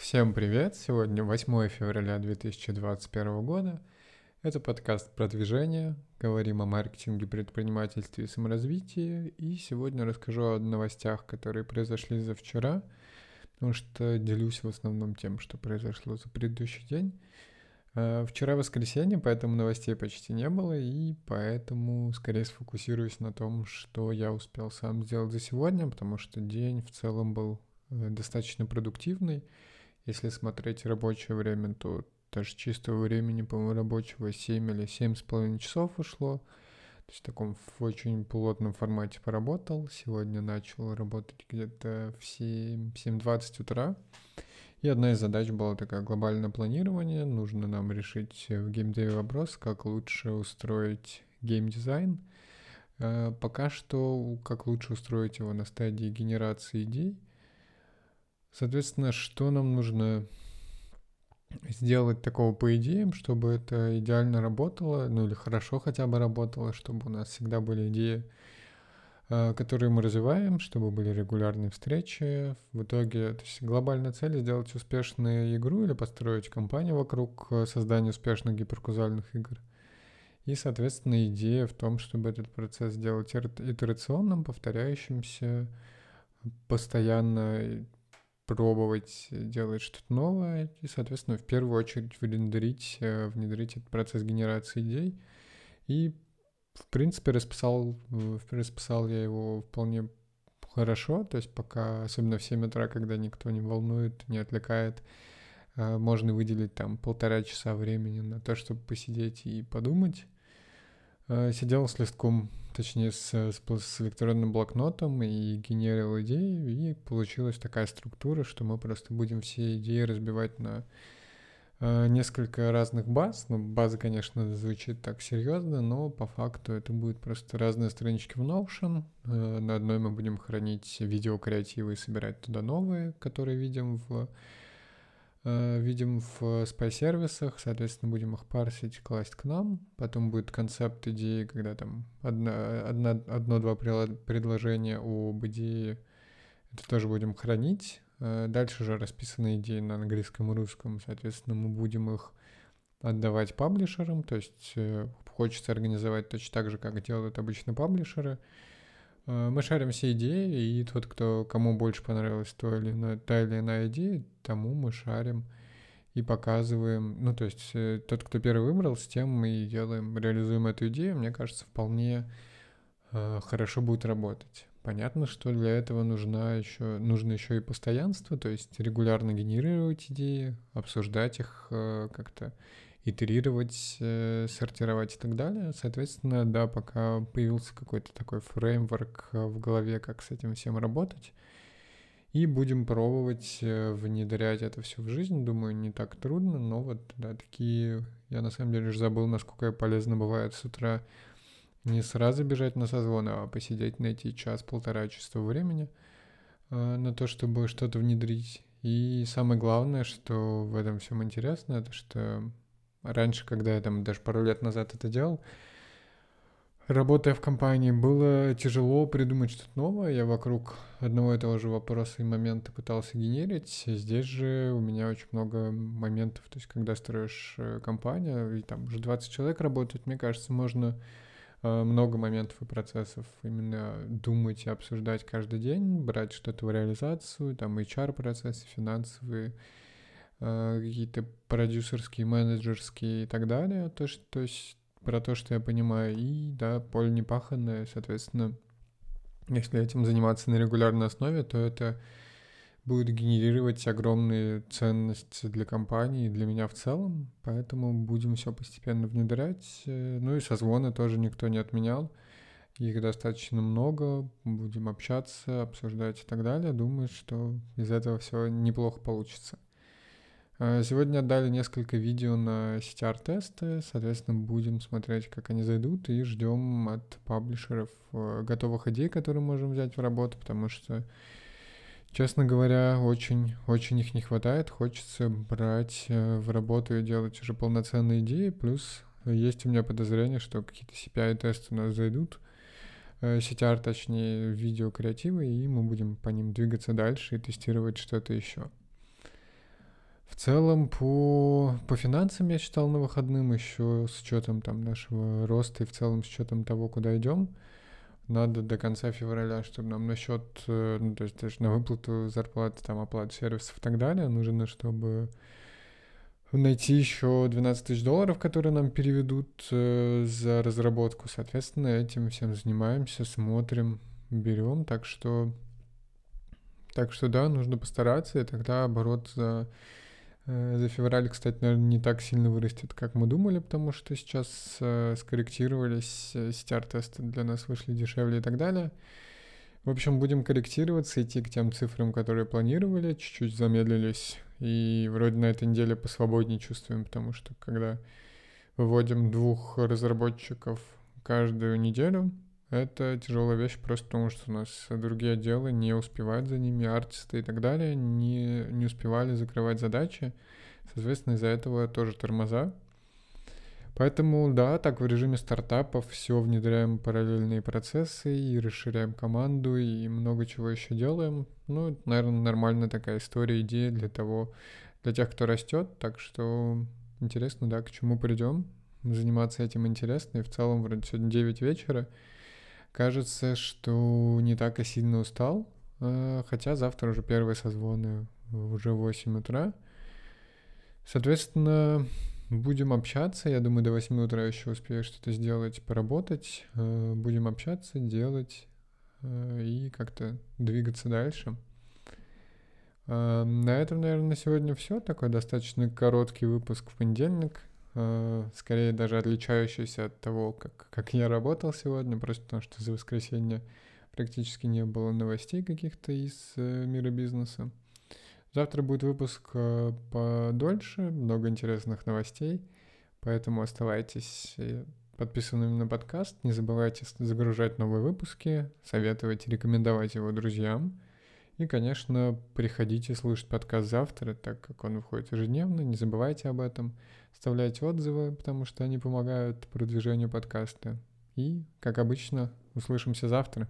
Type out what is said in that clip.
Всем привет! Сегодня 8 февраля 2021 года. Это подкаст «Продвижение». Говорим о маркетинге, предпринимательстве и саморазвитии. И сегодня расскажу о новостях, которые произошли за вчера, потому что делюсь в основном тем, что произошло за предыдущий день. Э, вчера воскресенье, поэтому новостей почти не было, и поэтому скорее сфокусируюсь на том, что я успел сам сделать за сегодня, потому что день в целом был э, достаточно продуктивный. Если смотреть рабочее время, то даже чистого времени, по-моему, рабочего 7 или 7 с половиной часов ушло. То есть в таком в очень плотном формате поработал. Сегодня начал работать где-то в 7, 7.20 утра. И одна из задач была такая глобальное планирование. Нужно нам решить в геймдеве вопрос, как лучше устроить геймдизайн. Э, пока что, как лучше устроить его на стадии генерации идей. Соответственно, что нам нужно сделать такого по идеям, чтобы это идеально работало, ну или хорошо хотя бы работало, чтобы у нас всегда были идеи, Э, которые мы развиваем, чтобы были регулярные встречи. В итоге, то есть глобальная цель — сделать успешную игру или построить компанию вокруг э, создания успешных гиперкузальных игр. И, соответственно, идея в том, чтобы этот процесс сделать итерационным, повторяющимся, постоянно пробовать делать что-то новое и, соответственно, в первую очередь внедрить, э, внедрить этот процесс генерации идей и в принципе, расписал, э, расписал я его вполне хорошо, то есть пока, особенно в 7 утра, когда никто не волнует, не отвлекает, э, можно выделить там полтора часа времени на то, чтобы посидеть и подумать. Э, сидел с листком, точнее с, с, с электронным блокнотом и генерил идеи, и получилась такая структура, что мы просто будем все идеи разбивать на Э, несколько разных баз. Ну, база, конечно, звучит так серьезно, но по факту это будет просто разные странички в Notion. Э, на одной мы будем хранить видео креативы и собирать туда новые, которые видим в видим в спай-сервисах, соответственно, будем их парсить, класть к нам. Потом будет концепт идеи, когда там одно-два предложения об идее, это тоже будем хранить. Э, дальше же расписаны идеи на английском и русском, соответственно, мы будем их отдавать паблишерам, то есть э, хочется организовать точно так же, как делают обычно паблишеры. Э, мы шарим все идеи, и тот, кто, кому больше понравилась то или иное, та или иная идея, тому мы шарим и показываем. Ну, то есть тот, кто первый выбрал, с тем мы делаем, реализуем эту идею, мне кажется, вполне хорошо будет работать. Понятно, что для этого нужна еще, нужно еще и постоянство, то есть регулярно генерировать идеи, обсуждать их э, как-то, итерировать, э, сортировать и так далее. Соответственно, да, пока появился какой-то такой фреймворк э, в голове, как с этим всем работать, и будем пробовать внедрять это все в жизнь. Думаю, не так трудно, но вот, да, такие... Я на самом деле уже забыл, насколько полезно бывает с утра не сразу бежать на созвон, а посидеть, найти час-полтора часа времени э, на то, чтобы что-то внедрить. И самое главное, что в этом всем интересно, это что раньше, когда я там даже пару лет назад это делал, работая в компании, было тяжело придумать что-то новое. Я вокруг одного и того же вопроса и момента пытался генерить. Здесь же у меня очень много моментов. То есть, когда строишь э, компанию, и там уже 20 человек работает, мне кажется, можно Э, много моментов и процессов именно думать и обсуждать каждый день, брать что-то в реализацию, там HR-процессы, финансовые, какие-то продюсерские, менеджерские и так далее. То, что, то есть про то, что я понимаю, и, да, поле непаханное, соответственно, если этим заниматься на регулярной основе, то это будет генерировать огромные ценности для компании и для меня в целом, поэтому будем все постепенно внедрять. Э, ну и созвоны тоже никто не отменял. Их достаточно много, будем общаться, обсуждать и так далее. Думаю, что из этого все неплохо получится. Э, сегодня отдали несколько видео на CTR-тесты, соответственно, будем смотреть, как они зайдут, и ждем от паблишеров э, готовых идей, которые можем взять в работу, потому что Честно говоря, очень, очень их не хватает. Хочется брать э, в работу и делать уже полноценные идеи. Плюс есть у меня подозрение, что какие-то CPI-тесты у нас зайдут, CTR, точнее, видео креативы, и мы будем по ним двигаться дальше и тестировать что-то еще. В целом по, по финансам я считал на выходным еще с учетом там нашего роста и в целом с учетом того, куда идем. Надо до конца февраля, чтобы нам на счет, э, ну, то есть даже на выплату зарплаты, там, оплату сервисов и так далее, нужно, чтобы найти еще 12 тысяч долларов, которые нам переведут э, за разработку. Соответственно, этим всем занимаемся, смотрим, берем. Так что, так что да, нужно постараться, и тогда оборот за за февраль, кстати, наверное, не так сильно вырастет, как мы думали, потому что сейчас э, скорректировались, э, CTR-тесты для нас вышли дешевле и так далее. В общем, будем корректироваться, идти к тем цифрам, которые планировали, чуть-чуть замедлились, и вроде на этой неделе посвободнее чувствуем, потому что когда выводим двух разработчиков каждую неделю, это тяжелая вещь просто потому, что у нас другие отделы не успевают за ними, артисты и так далее, не, не успевали закрывать задачи. Соответственно, из-за этого тоже тормоза. Поэтому, да, так в режиме стартапов все внедряем параллельные процессы и расширяем команду и много чего еще делаем. Ну, это, наверное, нормальная такая история, идея для того, для тех, кто растет. Так что интересно, да, к чему придем. Заниматься этим интересно. И в целом, вроде сегодня 9 вечера. Кажется, что не так и сильно устал, а, хотя завтра уже первые созвоны уже в 8 утра. Соответственно, будем общаться. Я думаю, до 8 утра еще успею что-то сделать, поработать. А, будем общаться, делать а, и как-то двигаться дальше. На этом, наверное, на сегодня все. Такой достаточно короткий выпуск в понедельник. Э, скорее даже отличающийся от того, как, как я работал сегодня, просто потому что за воскресенье практически не было новостей каких-то из э, мира бизнеса. Завтра будет выпуск э, подольше, много интересных новостей, поэтому оставайтесь подписанными на подкаст, не забывайте загружать новые выпуски, советовать, рекомендовать его друзьям. И, конечно, приходите слушать подкаст завтра, так как он выходит ежедневно, не забывайте об этом. Оставляйте отзывы, потому что они помогают продвижению подкаста. И, как обычно, услышимся завтра.